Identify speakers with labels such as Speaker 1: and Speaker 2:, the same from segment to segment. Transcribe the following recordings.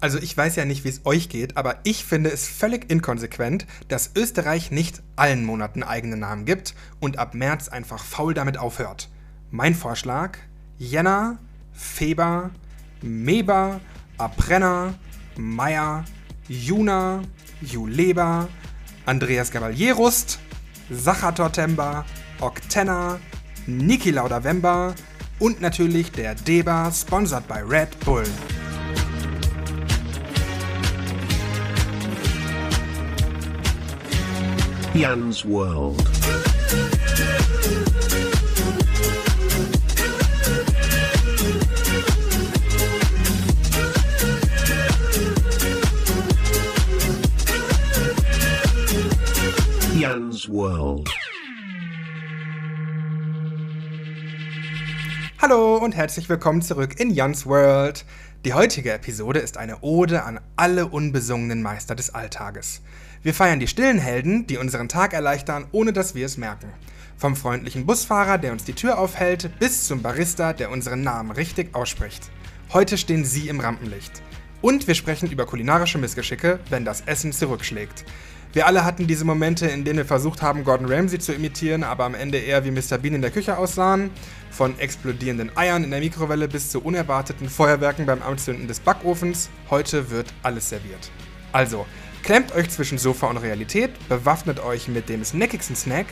Speaker 1: Also ich weiß ja nicht, wie es euch geht, aber ich finde es völlig inkonsequent, dass Österreich nicht allen Monaten eigene Namen gibt und ab März einfach faul damit aufhört. Mein Vorschlag: Jänner, Feber, Meber, Aprenner, Meier, Juna, Juleba, Andreas Cavalierust, Sachatortember, Octenna, Niki Laudavember und natürlich der Deba, sponsored by Red Bull.
Speaker 2: Jan's World. Jan's World.
Speaker 1: Hallo und herzlich willkommen zurück in Jans World. Die heutige Episode ist eine Ode an alle unbesungenen Meister des Alltages. Wir feiern die stillen Helden, die unseren Tag erleichtern, ohne dass wir es merken. Vom freundlichen Busfahrer, der uns die Tür aufhält, bis zum Barista, der unseren Namen richtig ausspricht. Heute stehen Sie im Rampenlicht. Und wir sprechen über kulinarische Missgeschicke, wenn das Essen zurückschlägt. Wir alle hatten diese Momente, in denen wir versucht haben, Gordon Ramsay zu imitieren, aber am Ende eher wie Mr. Bean in der Küche aussahen. Von explodierenden Eiern in der Mikrowelle bis zu unerwarteten Feuerwerken beim Anzünden des Backofens. Heute wird alles serviert. Also, Klemmt euch zwischen Sofa und Realität, bewaffnet euch mit dem snackigsten Snack.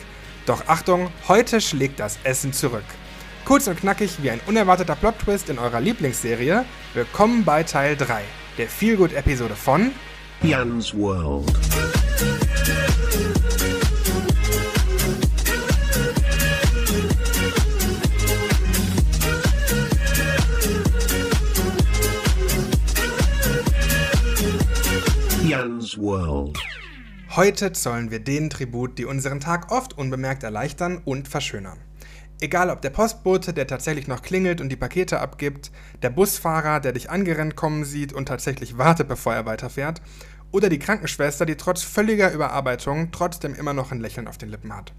Speaker 1: Doch Achtung, heute schlägt das Essen zurück. Kurz und knackig wie ein unerwarteter Plot-Twist in eurer Lieblingsserie. Willkommen bei Teil 3, der Feelgood-Episode von
Speaker 2: Jan's World.
Speaker 1: Heute zollen wir denen Tribut, die unseren Tag oft unbemerkt erleichtern und verschönern. Egal ob der Postbote, der tatsächlich noch klingelt und die Pakete abgibt, der Busfahrer, der dich angerannt kommen sieht und tatsächlich wartet, bevor er weiterfährt, oder die Krankenschwester, die trotz völliger Überarbeitung trotzdem immer noch ein Lächeln auf den Lippen hat.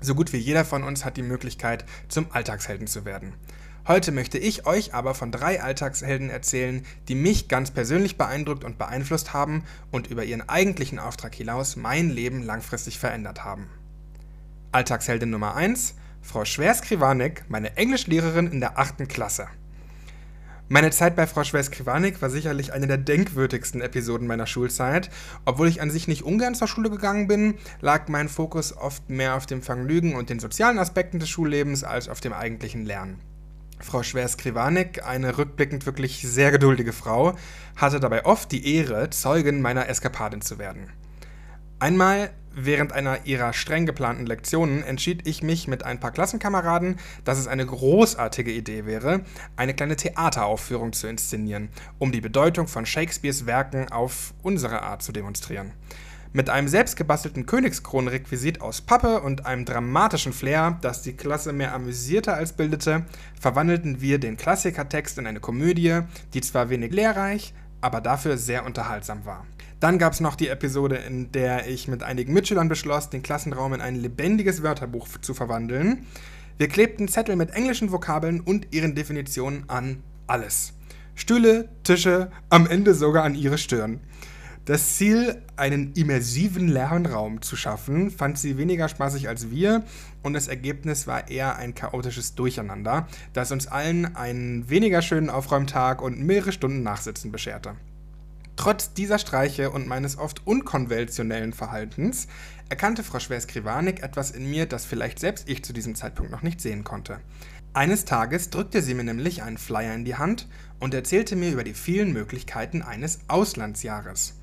Speaker 1: So gut wie jeder von uns hat die Möglichkeit, zum Alltagshelden zu werden. Heute möchte ich euch aber von drei Alltagshelden erzählen, die mich ganz persönlich beeindruckt und beeinflusst haben und über ihren eigentlichen Auftrag hinaus mein Leben langfristig verändert haben. Alltagsheldin Nummer 1, Frau Schwer-Skrivanik, meine Englischlehrerin in der 8. Klasse. Meine Zeit bei Frau Schwer-Skrivanik war sicherlich eine der denkwürdigsten Episoden meiner Schulzeit. Obwohl ich an sich nicht ungern zur Schule gegangen bin, lag mein Fokus oft mehr auf dem Vergnügen und den sozialen Aspekten des Schullebens als auf dem eigentlichen Lernen. Frau Schwer-Skrivanik, eine rückblickend wirklich sehr geduldige Frau, hatte dabei oft die Ehre, Zeugin meiner Eskapadin zu werden. Einmal während einer ihrer streng geplanten Lektionen entschied ich mich mit ein paar Klassenkameraden, dass es eine großartige Idee wäre, eine kleine Theateraufführung zu inszenieren, um die Bedeutung von Shakespeares Werken auf unsere Art zu demonstrieren. Mit einem selbstgebastelten Königskronenrequisit aus Pappe und einem dramatischen Flair, das die Klasse mehr amüsierte als bildete, verwandelten wir den Klassikertext in eine Komödie, die zwar wenig lehrreich, aber dafür sehr unterhaltsam war. Dann gab es noch die Episode, in der ich mit einigen Mitschülern beschloss, den Klassenraum in ein lebendiges Wörterbuch zu verwandeln. Wir klebten Zettel mit englischen Vokabeln und ihren Definitionen an alles. Stühle, Tische, am Ende sogar an ihre Stirn. Das Ziel, einen immersiven Lernraum zu schaffen, fand sie weniger spaßig als wir und das Ergebnis war eher ein chaotisches Durcheinander, das uns allen einen weniger schönen Aufräumtag und mehrere Stunden Nachsitzen bescherte. Trotz dieser Streiche und meines oft unkonventionellen Verhaltens erkannte Frau Schwer-Skrivanik etwas in mir, das vielleicht selbst ich zu diesem Zeitpunkt noch nicht sehen konnte. Eines Tages drückte sie mir nämlich einen Flyer in die Hand und erzählte mir über die vielen Möglichkeiten eines Auslandsjahres.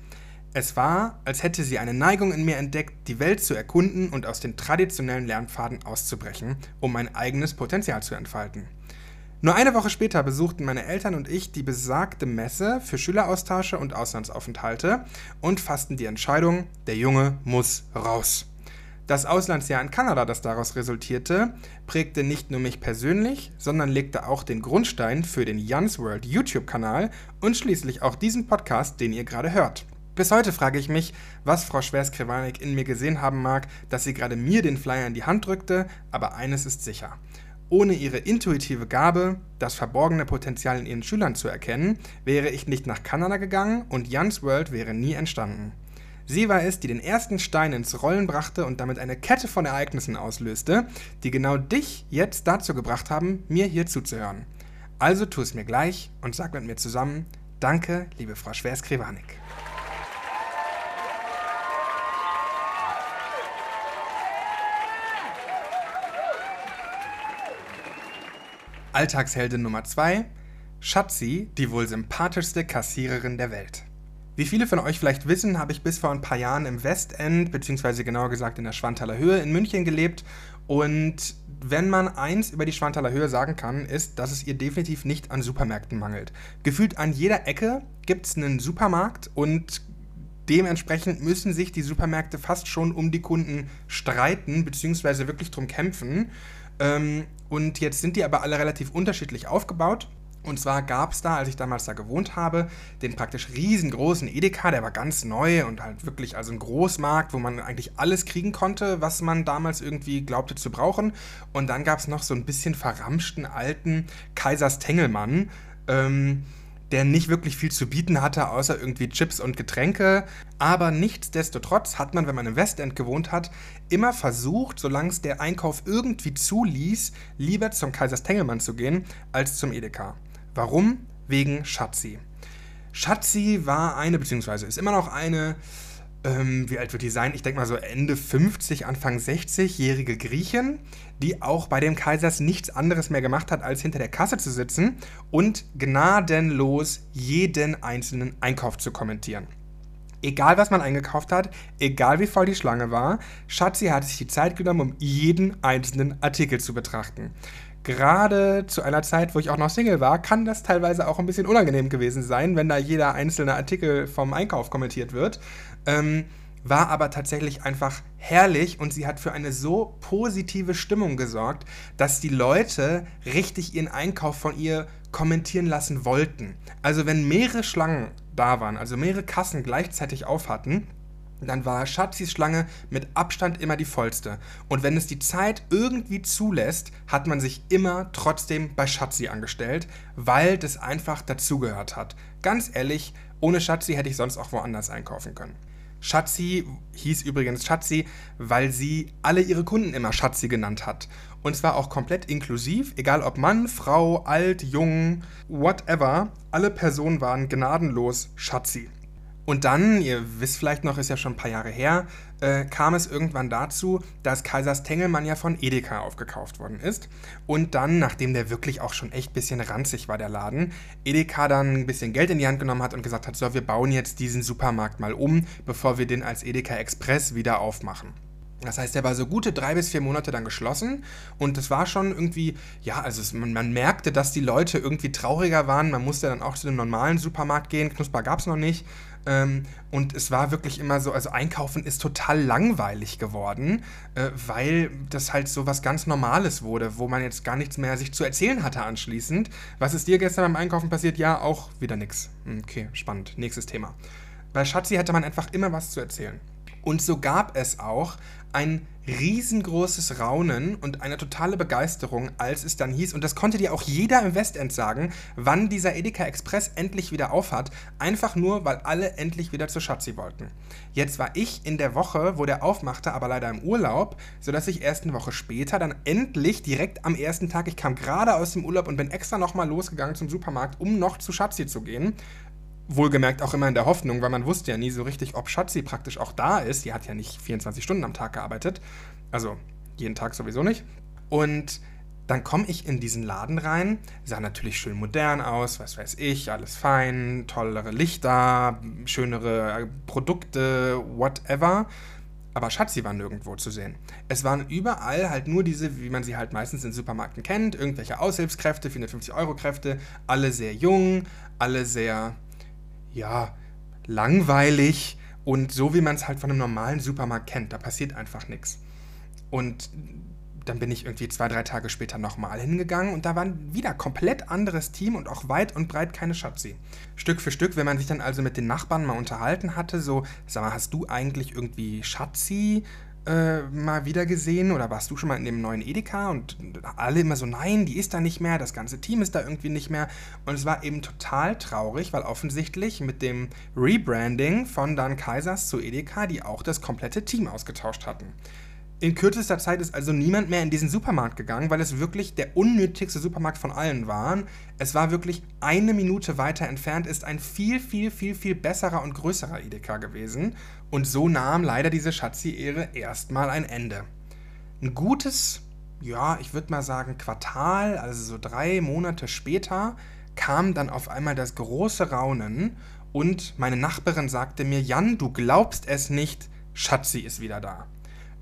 Speaker 1: Es war, als hätte sie eine Neigung in mir entdeckt, die Welt zu erkunden und aus den traditionellen Lernpfaden auszubrechen, um mein eigenes Potenzial zu entfalten. Nur eine Woche später besuchten meine Eltern und ich die besagte Messe für Schüleraustausche und Auslandsaufenthalte und fassten die Entscheidung, der Junge muss raus. Das Auslandsjahr in Kanada, das daraus resultierte, prägte nicht nur mich persönlich, sondern legte auch den Grundstein für den Jans World YouTube-Kanal und schließlich auch diesen Podcast, den ihr gerade hört. Bis heute frage ich mich, was Frau Schwer-Skrivanik in mir gesehen haben mag, dass sie gerade mir den Flyer in die Hand drückte, aber eines ist sicher. Ohne ihre intuitive Gabe, das verborgene Potenzial in ihren Schülern zu erkennen, wäre ich nicht nach Kanada gegangen und Jans World wäre nie entstanden. Sie war es, die den ersten Stein ins Rollen brachte und damit eine Kette von Ereignissen auslöste, die genau dich jetzt dazu gebracht haben, mir hier zuzuhören. Also tu es mir gleich und sag mit mir zusammen, danke, liebe Frau Schwers-Krewanik. Alltagsheldin Nummer 2, Schatzi, die wohl sympathischste Kassiererin der Welt. Wie viele von euch vielleicht wissen, habe ich bis vor ein paar Jahren im Westend, beziehungsweise genauer gesagt in der Schwanthaler Höhe in München gelebt. Und wenn man eins über die Schwanthaler Höhe sagen kann, ist, dass es ihr definitiv nicht an Supermärkten mangelt. Gefühlt an jeder Ecke gibt es einen Supermarkt und dementsprechend müssen sich die Supermärkte fast schon um die Kunden streiten, beziehungsweise wirklich drum kämpfen. Ähm, und jetzt sind die aber alle relativ unterschiedlich aufgebaut. Und zwar gab es da, als ich damals da gewohnt habe, den praktisch riesengroßen Edeka, der war ganz neu und halt wirklich also ein Großmarkt, wo man eigentlich alles kriegen konnte, was man damals irgendwie glaubte zu brauchen. Und dann gab es noch so ein bisschen verramschten alten Kaisers Tengelmann. Ähm, der nicht wirklich viel zu bieten hatte, außer irgendwie Chips und Getränke. Aber nichtsdestotrotz hat man, wenn man im Westend gewohnt hat, immer versucht, solange es der Einkauf irgendwie zuließ, lieber zum Kaisers Tengelmann zu gehen, als zum Edeka. Warum? Wegen Schatzi. Schatzi war eine, beziehungsweise ist immer noch eine, ähm, wie alt wird die sein? Ich denke mal so Ende 50, Anfang 60-jährige Griechin, die auch bei dem Kaisers nichts anderes mehr gemacht hat, als hinter der Kasse zu sitzen und gnadenlos jeden einzelnen Einkauf zu kommentieren. Egal, was man eingekauft hat, egal wie voll die Schlange war, Schatzi hat sich die Zeit genommen, um jeden einzelnen Artikel zu betrachten. Gerade zu einer Zeit, wo ich auch noch Single war, kann das teilweise auch ein bisschen unangenehm gewesen sein, wenn da jeder einzelne Artikel vom Einkauf kommentiert wird. Ähm, war aber tatsächlich einfach herrlich und sie hat für eine so positive Stimmung gesorgt, dass die Leute richtig ihren Einkauf von ihr kommentieren lassen wollten. Also wenn mehrere Schlangen da waren, also mehrere Kassen gleichzeitig auf hatten, dann war Schatzis Schlange mit Abstand immer die vollste. Und wenn es die Zeit irgendwie zulässt, hat man sich immer trotzdem bei Schatzi angestellt, weil das einfach dazugehört hat. Ganz ehrlich, ohne Schatzi hätte ich sonst auch woanders einkaufen können. Schatzi hieß übrigens Schatzi, weil sie alle ihre Kunden immer Schatzi genannt hat. Und zwar auch komplett inklusiv, egal ob Mann, Frau, alt, jung, whatever. Alle Personen waren gnadenlos Schatzi. Und dann, ihr wisst vielleicht noch, ist ja schon ein paar Jahre her, äh, kam es irgendwann dazu, dass Kaisers Tengelmann ja von Edeka aufgekauft worden ist. Und dann, nachdem der wirklich auch schon echt ein bisschen ranzig war, der Laden, Edeka dann ein bisschen Geld in die Hand genommen hat und gesagt hat, so, wir bauen jetzt diesen Supermarkt mal um, bevor wir den als Edeka Express wieder aufmachen. Das heißt, der war so gute drei bis vier Monate dann geschlossen und das war schon irgendwie, ja, also es, man, man, merkte, dass die Leute irgendwie trauriger waren. Man musste dann auch zu einem normalen Supermarkt gehen. Knusper gab es noch nicht. Ähm, und es war wirklich immer so, also einkaufen ist total langweilig geworden, äh, weil das halt so was ganz Normales wurde, wo man jetzt gar nichts mehr sich zu erzählen hatte anschließend. Was ist dir gestern beim Einkaufen passiert? Ja, auch wieder nichts. Okay, spannend. Nächstes Thema. Bei Schatzi hatte man einfach immer was zu erzählen. Und so gab es auch ein riesengroßes Raunen und eine totale Begeisterung, als es dann hieß, und das konnte dir auch jeder im Westend sagen, wann dieser Edeka Express endlich wieder aufhat, einfach nur, weil alle endlich wieder zu Schatzi wollten. Jetzt war ich in der Woche, wo der aufmachte, aber leider im Urlaub, sodass ich erst eine Woche später dann endlich direkt am ersten Tag, ich kam gerade aus dem Urlaub und bin extra nochmal losgegangen zum Supermarkt, um noch zu Schatzi zu gehen, Wohlgemerkt auch immer in der Hoffnung, weil man wusste ja nie so richtig, ob Schatzi praktisch auch da ist. Die hat ja nicht 24 Stunden am Tag gearbeitet. Also jeden Tag sowieso nicht. Und dann komme ich in diesen Laden rein, sah natürlich schön modern aus, was weiß ich, alles fein, tollere Lichter, schönere Produkte, whatever. Aber Schatzi war nirgendwo zu sehen. Es waren überall halt nur diese, wie man sie halt meistens in Supermärkten kennt, irgendwelche Aushilfskräfte, 450-Euro-Kräfte, alle sehr jung, alle sehr ja, langweilig und so, wie man es halt von einem normalen Supermarkt kennt. Da passiert einfach nichts. Und dann bin ich irgendwie zwei, drei Tage später nochmal hingegangen und da war ein wieder komplett anderes Team und auch weit und breit keine Schatzi. Stück für Stück, wenn man sich dann also mit den Nachbarn mal unterhalten hatte, so, sag mal, hast du eigentlich irgendwie Schatzi? Äh, mal wieder gesehen oder warst du schon mal in dem neuen Edeka und alle immer so, nein, die ist da nicht mehr, das ganze Team ist da irgendwie nicht mehr. Und es war eben total traurig, weil offensichtlich mit dem Rebranding von Dan Kaisers zu Edeka die auch das komplette Team ausgetauscht hatten. In kürzester Zeit ist also niemand mehr in diesen Supermarkt gegangen, weil es wirklich der unnötigste Supermarkt von allen war. Es war wirklich eine Minute weiter entfernt, ist ein viel, viel, viel, viel besserer und größerer Edeka gewesen. Und so nahm leider diese Schatzi-Ehre erstmal ein Ende. Ein gutes, ja, ich würde mal sagen, Quartal, also so drei Monate später, kam dann auf einmal das große Raunen und meine Nachbarin sagte mir, Jan, du glaubst es nicht, Schatzi ist wieder da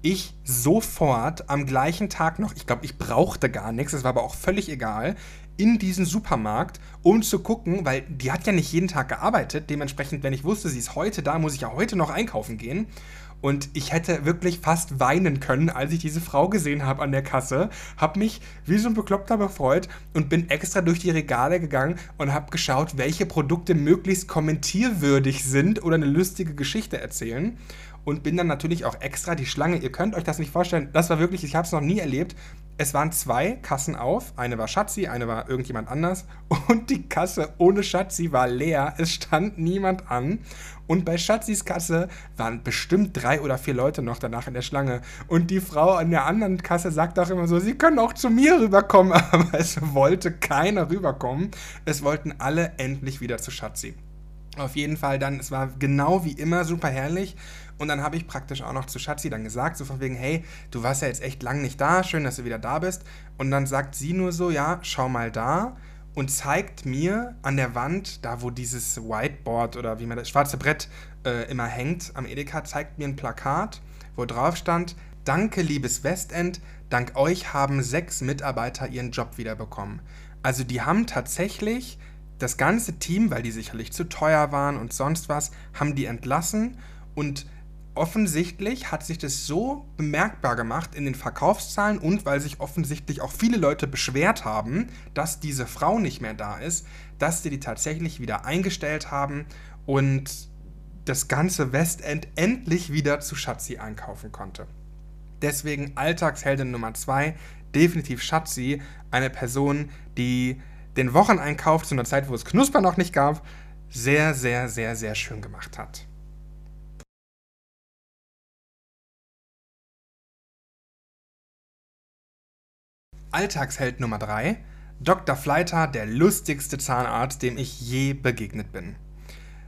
Speaker 1: ich sofort am gleichen Tag noch, ich glaube, ich brauchte gar nichts, es war aber auch völlig egal, in diesen Supermarkt, um zu gucken, weil die hat ja nicht jeden Tag gearbeitet. Dementsprechend, wenn ich wusste, sie ist heute da, muss ich ja heute noch einkaufen gehen. Und ich hätte wirklich fast weinen können, als ich diese Frau gesehen habe an der Kasse. Hab mich wie so ein Bekloppter befreut und bin extra durch die Regale gegangen und habe geschaut, welche Produkte möglichst kommentierwürdig sind oder eine lustige Geschichte erzählen und bin dann natürlich auch extra die Schlange. Ihr könnt euch das nicht vorstellen. Das war wirklich, ich habe es noch nie erlebt. Es waren zwei Kassen auf. Eine war Schatzi, eine war irgendjemand anders. Und die Kasse ohne Schatzi war leer. Es stand niemand an. Und bei Schatzis Kasse waren bestimmt drei oder vier Leute noch danach in der Schlange. Und die Frau an der anderen Kasse sagt auch immer so, sie können auch zu mir rüberkommen. Aber es wollte keiner rüberkommen. Es wollten alle endlich wieder zu Schatzi. Auf jeden Fall dann, es war genau wie immer super herrlich. Und dann habe ich praktisch auch noch zu Schatzi dann gesagt, so von wegen, hey, du warst ja jetzt echt lang nicht da, schön, dass du wieder da bist. Und dann sagt sie nur so, ja, schau mal da und zeigt mir an der Wand, da wo dieses Whiteboard oder wie man das schwarze Brett äh, immer hängt am Edeka, zeigt mir ein Plakat, wo drauf stand, danke liebes Westend, dank euch haben sechs Mitarbeiter ihren Job wiederbekommen. Also die haben tatsächlich das ganze Team, weil die sicherlich zu teuer waren und sonst was, haben die entlassen und offensichtlich hat sich das so bemerkbar gemacht in den Verkaufszahlen und weil sich offensichtlich auch viele Leute beschwert haben, dass diese Frau nicht mehr da ist, dass sie die tatsächlich wieder eingestellt haben und das ganze Westend endlich wieder zu Schatzi einkaufen konnte. Deswegen Alltagsheldin Nummer zwei, definitiv Schatzi, eine Person, die den Wocheneinkauf zu einer Zeit, wo es Knusper noch nicht gab, sehr, sehr, sehr, sehr schön gemacht hat. Alltagsheld Nummer 3. Dr. Fleiter, der lustigste Zahnarzt, dem ich je begegnet bin.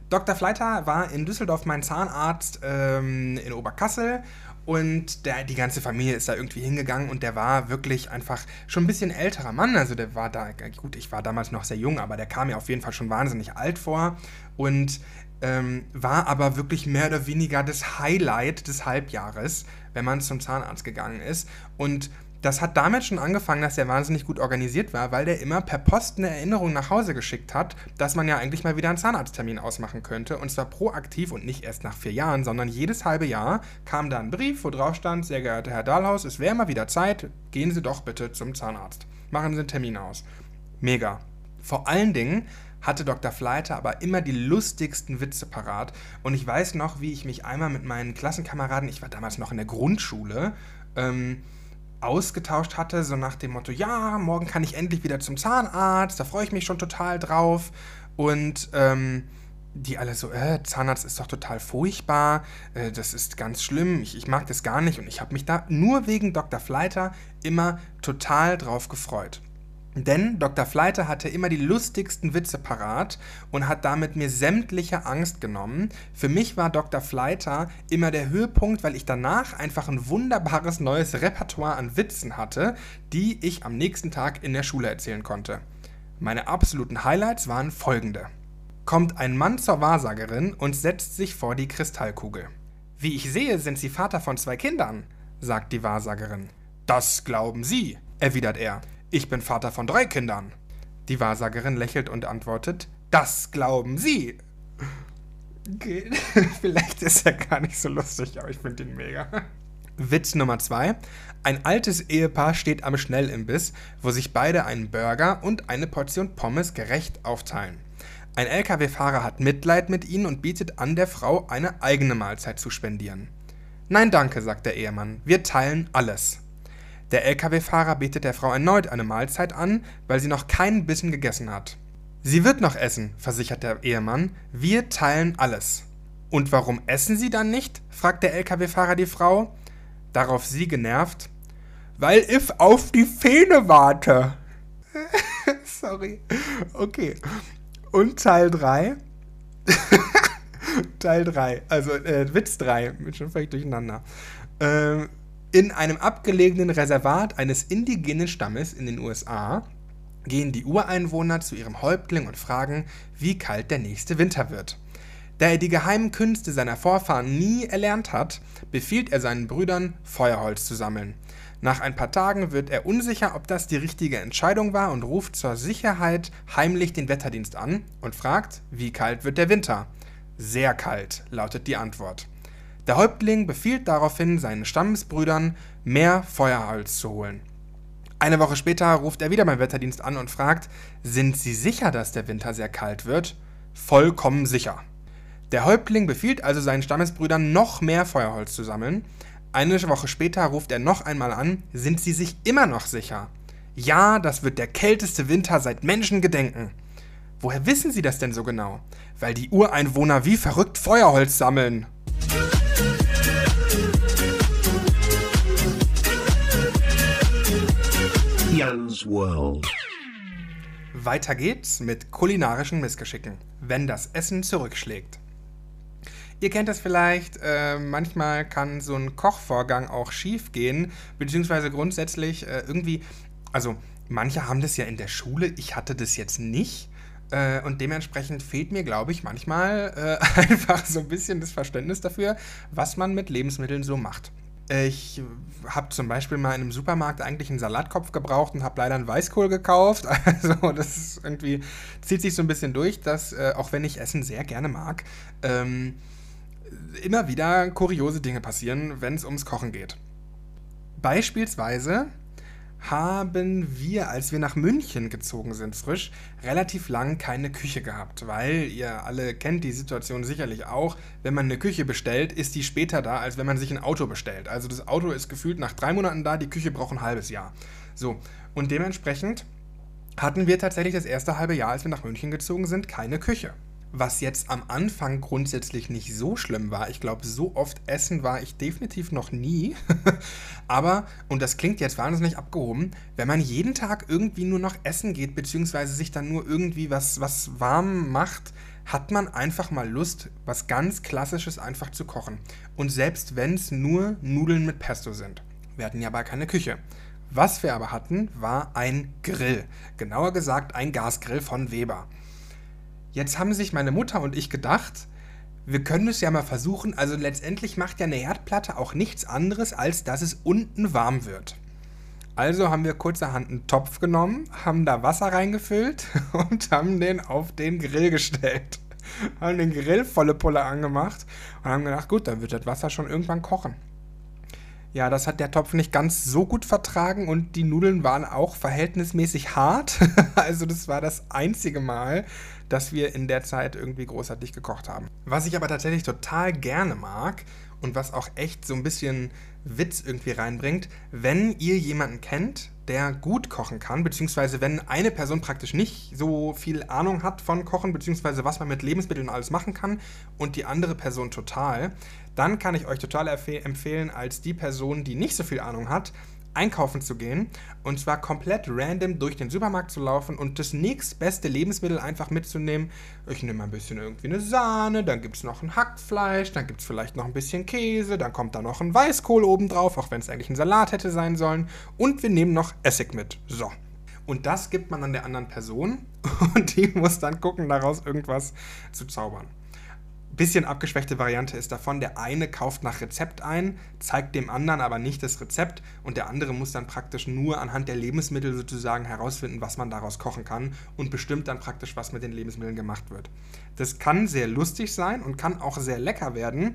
Speaker 1: Dr. Fleiter war in Düsseldorf mein Zahnarzt ähm, in Oberkassel und der, die ganze Familie ist da irgendwie hingegangen und der war wirklich einfach schon ein bisschen älterer Mann. Also der war da, gut, ich war damals noch sehr jung, aber der kam mir auf jeden Fall schon wahnsinnig alt vor und ähm, war aber wirklich mehr oder weniger das Highlight des Halbjahres, wenn man zum Zahnarzt gegangen ist. Und das hat damit schon angefangen, dass er wahnsinnig gut organisiert war, weil der immer per Post eine Erinnerung nach Hause geschickt hat, dass man ja eigentlich mal wieder einen Zahnarzttermin ausmachen könnte. Und zwar proaktiv und nicht erst nach vier Jahren, sondern jedes halbe Jahr kam da ein Brief, wo drauf stand, sehr geehrter Herr Dahlhaus, es wäre mal wieder Zeit, gehen Sie doch bitte zum Zahnarzt. Machen Sie einen Termin aus. Mega. Vor allen Dingen hatte Dr. Fleiter aber immer die lustigsten Witze parat. Und ich weiß noch, wie ich mich einmal mit meinen Klassenkameraden, ich war damals noch in der Grundschule, ähm, ausgetauscht hatte, so nach dem Motto, ja, morgen kann ich endlich wieder zum Zahnarzt, da freue ich mich schon total drauf. Und ähm, die alle so, äh, Zahnarzt ist doch total furchtbar, äh, das ist ganz schlimm, ich, ich mag das gar nicht. Und ich habe mich da nur wegen Dr. Fleiter immer total drauf gefreut. Denn Dr. Fleiter hatte immer die lustigsten Witze parat und hat damit mir sämtliche Angst genommen. Für mich war Dr. Fleiter immer der Höhepunkt, weil ich danach einfach ein wunderbares neues Repertoire an Witzen hatte, die ich am nächsten Tag in der Schule erzählen konnte. Meine absoluten Highlights waren folgende. Kommt ein Mann zur Wahrsagerin und setzt sich vor die Kristallkugel. Wie ich sehe, sind Sie Vater von zwei Kindern, sagt die Wahrsagerin. Das glauben Sie, erwidert er. Ich bin Vater von drei Kindern. Die Wahrsagerin lächelt und antwortet, das glauben Sie. Okay. Vielleicht ist er gar nicht so lustig, aber ich finde ihn mega. Witz Nummer zwei. Ein altes Ehepaar steht am Schnellimbiss, wo sich beide einen Burger und eine Portion Pommes gerecht aufteilen. Ein Lkw-Fahrer hat Mitleid mit ihnen und bietet an, der Frau eine eigene Mahlzeit zu spendieren. Nein, danke, sagt der Ehemann, wir teilen alles. Der Lkw-Fahrer bietet der Frau erneut eine Mahlzeit an, weil sie noch keinen Bissen gegessen hat. Sie wird noch essen, versichert der Ehemann, wir teilen alles. Und warum essen Sie dann nicht? fragt der Lkw-Fahrer die Frau. Darauf sie genervt, weil ich auf die Fähne warte. Sorry. Okay. Und Teil 3. Teil 3. Also äh, Witz 3. Bin schon völlig durcheinander. Ähm, in einem abgelegenen Reservat eines indigenen Stammes in den USA gehen die Ureinwohner zu ihrem Häuptling und fragen, wie kalt der nächste Winter wird. Da er die geheimen Künste seiner Vorfahren nie erlernt hat, befiehlt er seinen Brüdern, Feuerholz zu sammeln. Nach ein paar Tagen wird er unsicher, ob das die richtige Entscheidung war und ruft zur Sicherheit heimlich den Wetterdienst an und fragt, wie kalt wird der Winter? Sehr kalt, lautet die Antwort. Der Häuptling befiehlt daraufhin seinen Stammesbrüdern, mehr Feuerholz zu holen. Eine Woche später ruft er wieder beim Wetterdienst an und fragt, sind Sie sicher, dass der Winter sehr kalt wird? Vollkommen sicher. Der Häuptling befiehlt also seinen Stammesbrüdern, noch mehr Feuerholz zu sammeln. Eine Woche später ruft er noch einmal an, sind Sie sich immer noch sicher? Ja, das wird der kälteste Winter seit Menschengedenken. Woher wissen Sie das denn so genau? Weil die Ureinwohner wie verrückt Feuerholz sammeln.
Speaker 2: Jan's World.
Speaker 1: Weiter geht's mit kulinarischen Missgeschicken, wenn das Essen zurückschlägt. Ihr kennt das vielleicht, äh, manchmal kann so ein Kochvorgang auch schief gehen, beziehungsweise grundsätzlich äh, irgendwie, also manche haben das ja in der Schule, ich hatte das jetzt nicht. Äh, und dementsprechend fehlt mir, glaube ich, manchmal äh, einfach so ein bisschen das Verständnis dafür, was man mit Lebensmitteln so macht. Ich habe zum Beispiel mal in einem Supermarkt eigentlich einen Salatkopf gebraucht und habe leider einen Weißkohl gekauft. Also das irgendwie zieht sich so ein bisschen durch, dass äh, auch wenn ich Essen sehr gerne mag, ähm, immer wieder kuriose Dinge passieren, wenn es ums Kochen geht. Beispielsweise haben wir, als wir nach München gezogen sind, frisch, relativ lang keine Küche gehabt, weil ihr alle kennt die Situation sicherlich auch. Wenn man eine Küche bestellt, ist die später da, als wenn man sich ein Auto bestellt. Also das Auto ist gefühlt nach drei Monaten da, die Küche braucht ein halbes Jahr. So, und dementsprechend hatten wir tatsächlich das erste halbe Jahr, als wir nach München gezogen sind, keine Küche was jetzt am Anfang grundsätzlich nicht so schlimm war. Ich glaube, so oft essen war ich definitiv noch nie. Aber, und das klingt jetzt wahnsinnig abgehoben, wenn man jeden Tag irgendwie nur noch essen geht, beziehungsweise sich dann nur irgendwie was, was warm macht, hat man einfach mal Lust, was ganz Klassisches einfach zu kochen. Und selbst wenn es nur Nudeln mit Pesto sind. Wir hatten ja aber keine Küche. Was wir aber hatten, war ein Grill. Genauer gesagt ein Gasgrill von Weber. Jetzt haben sich meine Mutter und ich gedacht, wir können es ja mal versuchen. Also letztendlich macht ja eine Herdplatte auch nichts anderes, als dass es unten warm wird. Also haben wir kurzerhand einen Topf genommen, haben da Wasser reingefüllt und haben den auf den Grill gestellt. Haben den Grill volle Pulle angemacht und haben gedacht, gut, dann wird das Wasser schon irgendwann kochen. Ja, das hat der Topf nicht ganz so gut vertragen und die Nudeln waren auch verhältnismäßig hart. also das war das einzige Mal, dass wir in der Zeit irgendwie großartig gekocht haben. Was ich aber tatsächlich total gerne mag und was auch echt so ein bisschen Witz irgendwie reinbringt, wenn ihr jemanden kennt, der gut kochen kann, beziehungsweise wenn eine Person praktisch nicht so viel Ahnung hat von Kochen, beziehungsweise was man mit Lebensmitteln alles machen kann und die andere Person total, dann kann ich euch total empfehlen, als die Person, die nicht so viel Ahnung hat, einkaufen zu gehen und zwar komplett random durch den Supermarkt zu laufen und das nächstbeste Lebensmittel einfach mitzunehmen. Ich nehme ein bisschen irgendwie eine Sahne, dann gibt es noch ein Hackfleisch, dann gibt es vielleicht noch ein bisschen Käse, dann kommt da noch ein Weißkohl obendrauf, auch wenn es eigentlich ein Salat hätte sein sollen. Und wir nehmen noch Essig mit. So. Und das gibt man an der anderen Person und die muss dann gucken, daraus irgendwas zu zaubern bisschen abgeschwächte Variante ist davon, der eine kauft nach Rezept ein, zeigt dem anderen aber nicht das Rezept und der andere muss dann praktisch nur anhand der Lebensmittel sozusagen herausfinden, was man daraus kochen kann und bestimmt dann praktisch, was mit den Lebensmitteln gemacht wird. Das kann sehr lustig sein und kann auch sehr lecker werden,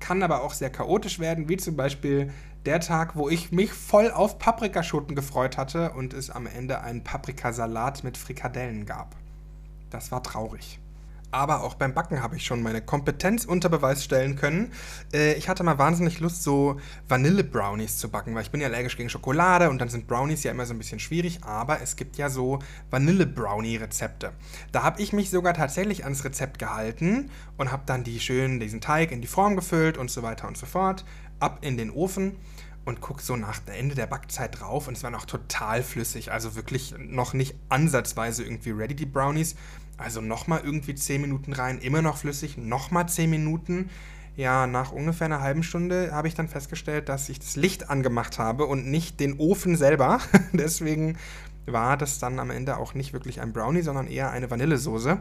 Speaker 1: kann aber auch sehr chaotisch werden, wie zum Beispiel der Tag, wo ich mich voll auf Paprikaschoten gefreut hatte und es am Ende einen Paprikasalat mit Frikadellen gab. Das war traurig. Aber auch beim Backen habe ich schon meine Kompetenz unter Beweis stellen können. Äh, ich hatte mal wahnsinnig Lust, so Vanille-Brownies zu backen, weil ich bin ja allergisch gegen Schokolade und dann sind Brownies ja immer so ein bisschen schwierig, aber es gibt ja so Vanille-Brownie-Rezepte. Da habe ich mich sogar tatsächlich ans Rezept gehalten und habe dann die schön diesen Teig in die Form gefüllt und so weiter und so fort. Ab in den Ofen und guck so nach Ende der Backzeit drauf und es war noch total flüssig, also wirklich noch nicht ansatzweise irgendwie ready die Brownies. Also nochmal irgendwie 10 Minuten rein, immer noch flüssig, nochmal 10 Minuten. Ja, nach ungefähr einer halben Stunde habe ich dann festgestellt, dass ich das Licht angemacht habe und nicht den Ofen selber. Deswegen war das dann am Ende auch nicht wirklich ein Brownie, sondern eher eine Vanillesoße.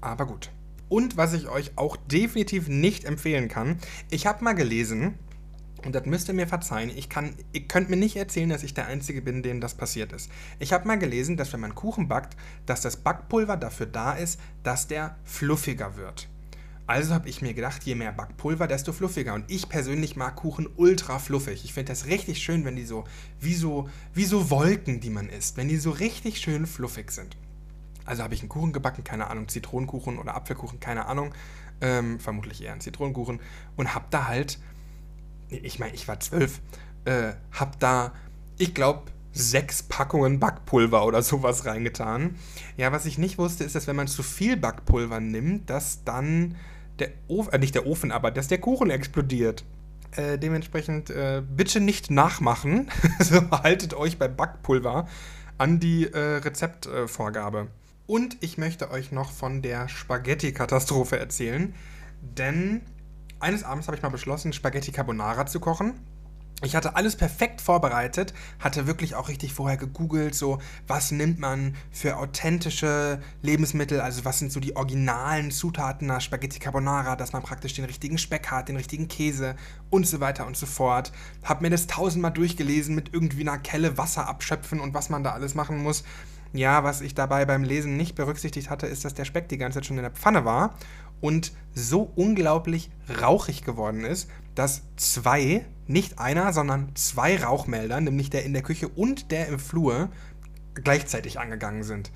Speaker 1: Aber gut. Und was ich euch auch definitiv nicht empfehlen kann, ich habe mal gelesen, und das müsst ihr mir verzeihen. Ich kann, ihr könnt mir nicht erzählen, dass ich der Einzige bin, dem das passiert ist. Ich habe mal gelesen, dass wenn man Kuchen backt, dass das Backpulver dafür da ist, dass der fluffiger wird. Also habe ich mir gedacht, je mehr Backpulver, desto fluffiger. Und ich persönlich mag Kuchen ultra fluffig. Ich finde das richtig schön, wenn die so wie, so, wie so Wolken, die man isst, wenn die so richtig schön fluffig sind. Also habe ich einen Kuchen gebacken, keine Ahnung, Zitronenkuchen oder Apfelkuchen, keine Ahnung. Ähm, vermutlich eher einen Zitronenkuchen. Und habe da halt ich meine, ich war zwölf, äh, hab da, ich glaube, sechs Packungen Backpulver oder sowas reingetan. Ja, was ich nicht wusste, ist, dass wenn man zu viel Backpulver nimmt, dass dann der Ofen, äh, nicht der Ofen, aber dass der Kuchen explodiert. Äh, dementsprechend äh, bitte nicht nachmachen. so, haltet euch bei Backpulver an die äh, Rezeptvorgabe. Und ich möchte euch noch von der Spaghetti-Katastrophe erzählen, denn eines Abends habe ich mal beschlossen, Spaghetti Carbonara zu kochen. Ich hatte alles perfekt vorbereitet, hatte wirklich auch richtig vorher gegoogelt, so was nimmt man für authentische Lebensmittel, also was sind so die originalen Zutaten nach Spaghetti Carbonara, dass man praktisch den richtigen Speck hat, den richtigen Käse und so weiter und so fort. Hab mir das tausendmal durchgelesen mit irgendwie einer Kelle Wasser abschöpfen und was man da alles machen muss. Ja, was ich dabei beim Lesen nicht berücksichtigt hatte, ist, dass der Speck die ganze Zeit schon in der Pfanne war und so unglaublich rauchig geworden ist, dass zwei, nicht einer, sondern zwei Rauchmelder, nämlich der in der Küche und der im Flur, gleichzeitig angegangen sind.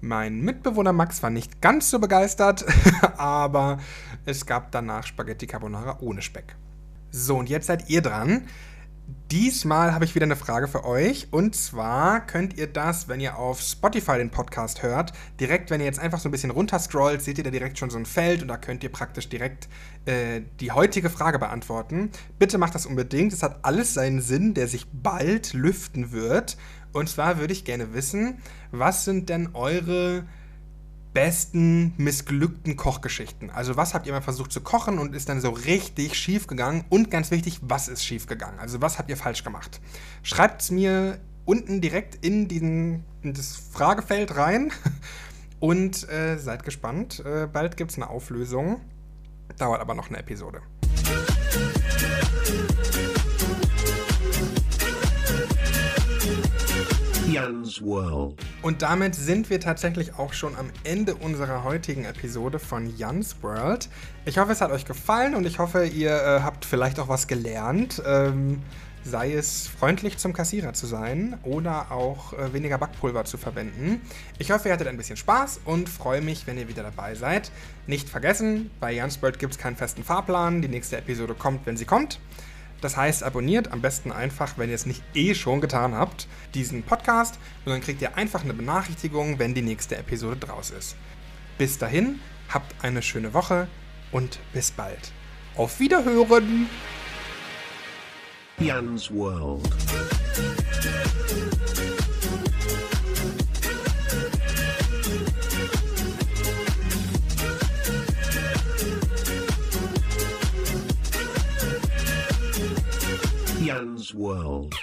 Speaker 1: Mein Mitbewohner Max war nicht ganz so begeistert, aber es gab danach Spaghetti Carbonara ohne Speck. So, und jetzt seid ihr dran. Diesmal habe ich wieder eine Frage für euch. Und zwar könnt ihr das, wenn ihr auf Spotify den Podcast hört, direkt, wenn ihr jetzt einfach so ein bisschen runterscrollt, seht ihr da direkt schon so ein Feld und da könnt ihr praktisch direkt äh, die heutige Frage beantworten. Bitte macht das unbedingt. Es hat alles seinen Sinn, der sich bald lüften wird. Und zwar würde ich gerne wissen, was sind denn eure besten missglückten Kochgeschichten? Also was habt ihr mal versucht zu kochen und ist dann so richtig schief gegangen? Und ganz wichtig, was ist schief gegangen? Also was habt ihr falsch gemacht? Schreibt es mir unten direkt in, diesen, in das Fragefeld rein und äh, seid gespannt. Äh, bald gibt es eine Auflösung. Dauert aber noch eine Episode.
Speaker 2: Jan's World.
Speaker 1: Und damit sind wir tatsächlich auch schon am Ende unserer heutigen Episode von Jan's World. Ich hoffe, es hat euch gefallen und ich hoffe, ihr äh, habt vielleicht auch was gelernt. Ähm, sei es freundlich zum Kassierer zu sein oder auch äh, weniger Backpulver zu verwenden. Ich hoffe, ihr hattet ein bisschen Spaß und freue mich, wenn ihr wieder dabei seid. Nicht vergessen, bei Jans World gibt es keinen festen Fahrplan. Die nächste Episode kommt, wenn sie kommt. Das heißt, abonniert am besten einfach, wenn ihr es nicht eh schon getan habt, diesen Podcast und dann kriegt ihr einfach eine Benachrichtigung, wenn die nächste Episode draus ist. Bis dahin, habt eine schöne Woche und bis bald. Auf Wiederhören!
Speaker 2: Jan's World. Jan's World.